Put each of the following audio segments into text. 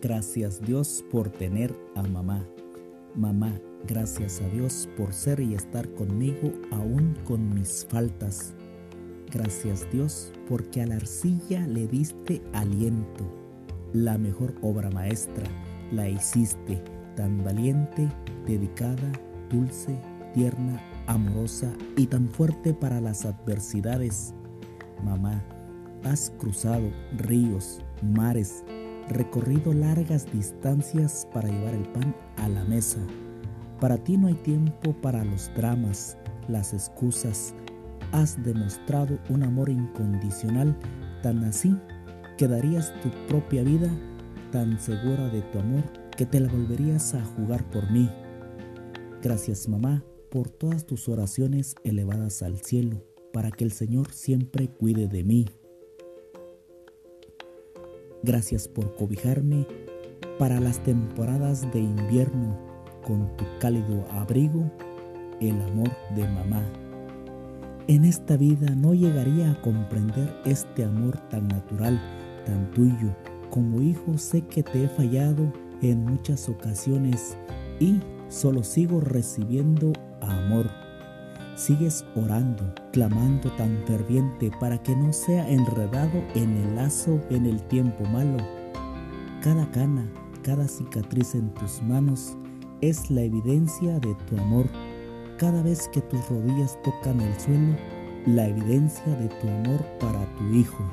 Gracias Dios por tener a mamá. Mamá, gracias a Dios por ser y estar conmigo aún con mis faltas. Gracias Dios porque a la arcilla le diste aliento. La mejor obra maestra la hiciste tan valiente, dedicada, dulce, tierna, amorosa y tan fuerte para las adversidades. Mamá, has cruzado ríos, mares, recorrido largas distancias para llevar el pan a la mesa. Para ti no hay tiempo para los dramas, las excusas. Has demostrado un amor incondicional tan así que darías tu propia vida tan segura de tu amor que te la volverías a jugar por mí. Gracias mamá por todas tus oraciones elevadas al cielo, para que el Señor siempre cuide de mí. Gracias por cobijarme para las temporadas de invierno con tu cálido abrigo, el amor de mamá. En esta vida no llegaría a comprender este amor tan natural, tan tuyo. Como hijo sé que te he fallado en muchas ocasiones y solo sigo recibiendo amor. Sigues orando, clamando tan ferviente para que no sea enredado en el lazo en el tiempo malo. Cada cana, cada cicatriz en tus manos es la evidencia de tu amor. Cada vez que tus rodillas tocan el suelo, la evidencia de tu amor para tu hijo.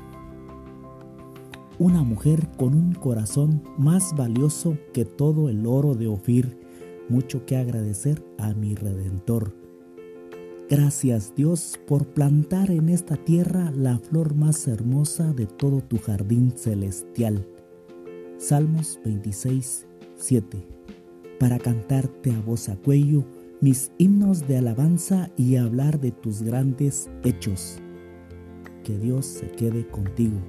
Una mujer con un corazón más valioso que todo el oro de Ofir, mucho que agradecer a mi Redentor Gracias Dios por plantar en esta tierra la flor más hermosa de todo tu jardín celestial. Salmos 26, 7. Para cantarte a voz a cuello mis himnos de alabanza y hablar de tus grandes hechos. Que Dios se quede contigo